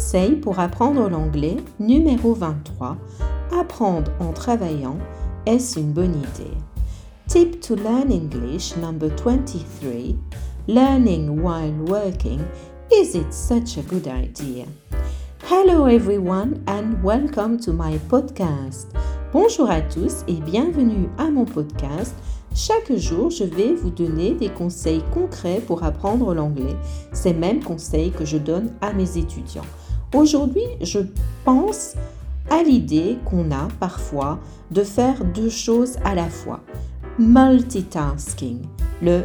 Conseil pour apprendre l'anglais numéro 23. Apprendre en travaillant, est-ce une bonne idée? Tip to learn English number 23. Learning while working, is it such a good idea? Hello everyone and welcome to my podcast. Bonjour à tous et bienvenue à mon podcast chaque jour, je vais vous donner des conseils concrets pour apprendre l'anglais, ces mêmes conseils que je donne à mes étudiants. Aujourd'hui, je pense à l'idée qu'on a parfois de faire deux choses à la fois. Multitasking, le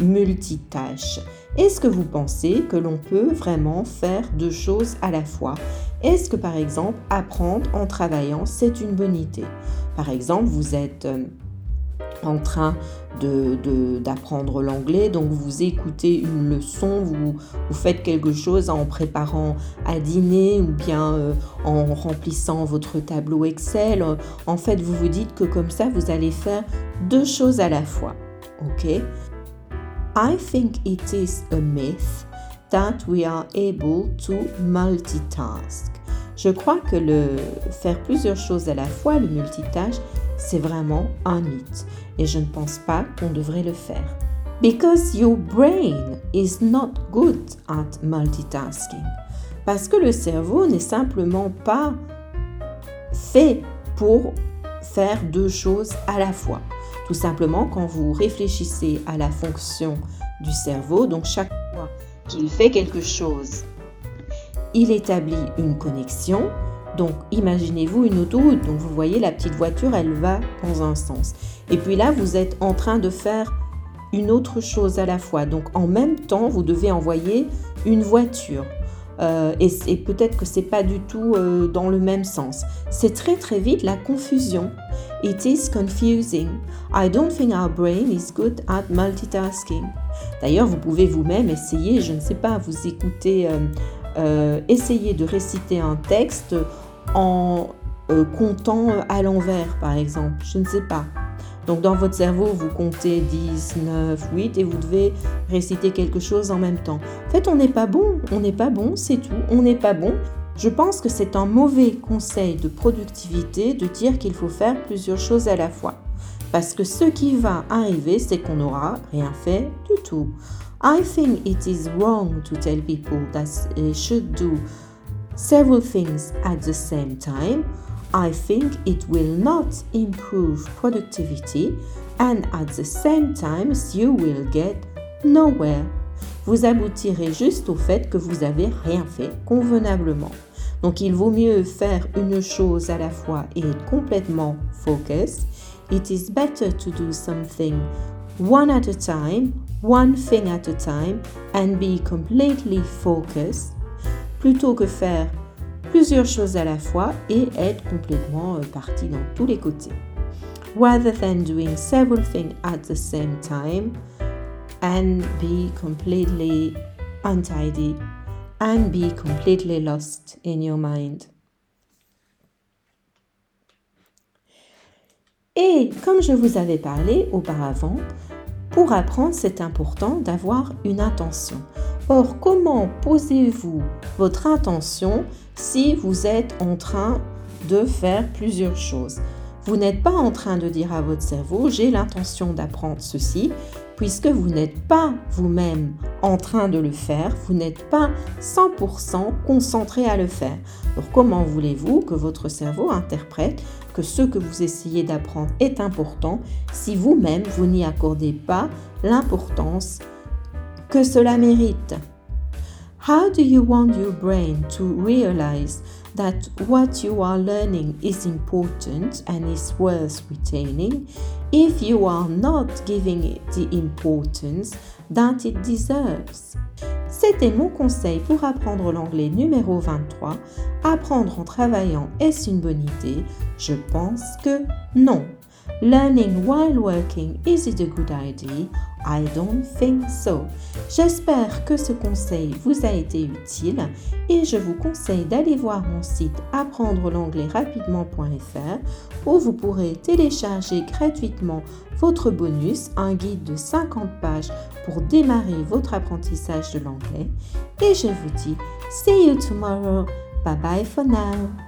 multitâche. Est-ce que vous pensez que l'on peut vraiment faire deux choses à la fois? Est-ce que par exemple apprendre en travaillant, c'est une bonne idée? Par exemple, vous êtes euh, en train d'apprendre de, l'anglais, donc vous écoutez une leçon, vous, vous, faites quelque chose en préparant à dîner ou bien euh, en remplissant votre tableau Excel. En fait, vous vous dites que comme ça, vous allez faire deux choses à la fois. OK? I think it is a myth that we are able to multitask. Je crois que le faire plusieurs choses à la fois, le multitâche, c'est vraiment un mythe et je ne pense pas qu'on devrait le faire. Because your brain is not good at multitasking. Parce que le cerveau n'est simplement pas fait pour faire deux choses à la fois. Tout simplement, quand vous réfléchissez à la fonction du cerveau, donc chaque fois qu'il fait quelque chose, il établit une connexion donc imaginez-vous une autoroute. Donc vous voyez la petite voiture, elle va dans un sens. Et puis là, vous êtes en train de faire une autre chose à la fois. Donc en même temps, vous devez envoyer une voiture. Euh, et, peut-être que c'est pas du tout euh, dans le même sens. C'est très très vite la confusion. It is confusing. I don't think our brain is good at multitasking. D'ailleurs, vous pouvez vous-même essayer, je ne sais pas, vous écoutez, euh, essayer de réciter un texte en euh, comptant à l'envers, par exemple. Je ne sais pas. Donc dans votre cerveau, vous comptez 10, 9, 8 et vous devez réciter quelque chose en même temps. En fait, on n'est pas bon, on n'est pas bon, c'est tout, on n'est pas bon. Je pense que c'est un mauvais conseil de productivité de dire qu'il faut faire plusieurs choses à la fois. Parce que ce qui va arriver, c'est qu'on n'aura rien fait du tout. I think it is wrong to tell people that they should do several things at the same time, I think it will not improve productivity and at the same time you will get nowhere. Vous aboutirez juste au fait que vous avez rien fait convenablement. Donc il vaut mieux faire une chose à la fois et être complètement focus. It is better to do something one at a time, one thing at a time and be completely focused plutôt que faire plusieurs choses à la fois et être complètement euh, parti dans tous les côtés. Rather than doing several things at the same time and be completely untidy and be completely lost in your mind. Et comme je vous avais parlé auparavant, pour apprendre, c'est important d'avoir une intention. Or, comment posez-vous votre intention si vous êtes en train de faire plusieurs choses? Vous n'êtes pas en train de dire à votre cerveau, j'ai l'intention d'apprendre ceci, puisque vous n'êtes pas vous-même en train de le faire, vous n'êtes pas 100% concentré à le faire. Alors comment voulez-vous que votre cerveau interprète que ce que vous essayez d'apprendre est important si vous-même vous, n'y accordez pas l'importance que cela mérite How do you want your brain to realize that what you are learning is important and is worth retaining? If you are not giving it the importance that it deserves? C'était mon conseil pour apprendre l'anglais numéro 23. Apprendre en travaillant, est-ce une bonne idée? Je pense que non. Learning while working, is it a good idea I don't think so. J'espère que ce conseil vous a été utile et je vous conseille d'aller voir mon site apprendre l'anglais rapidement.fr où vous pourrez télécharger gratuitement votre bonus, un guide de 50 pages pour démarrer votre apprentissage de l'anglais. Et je vous dis See you tomorrow. Bye bye for now.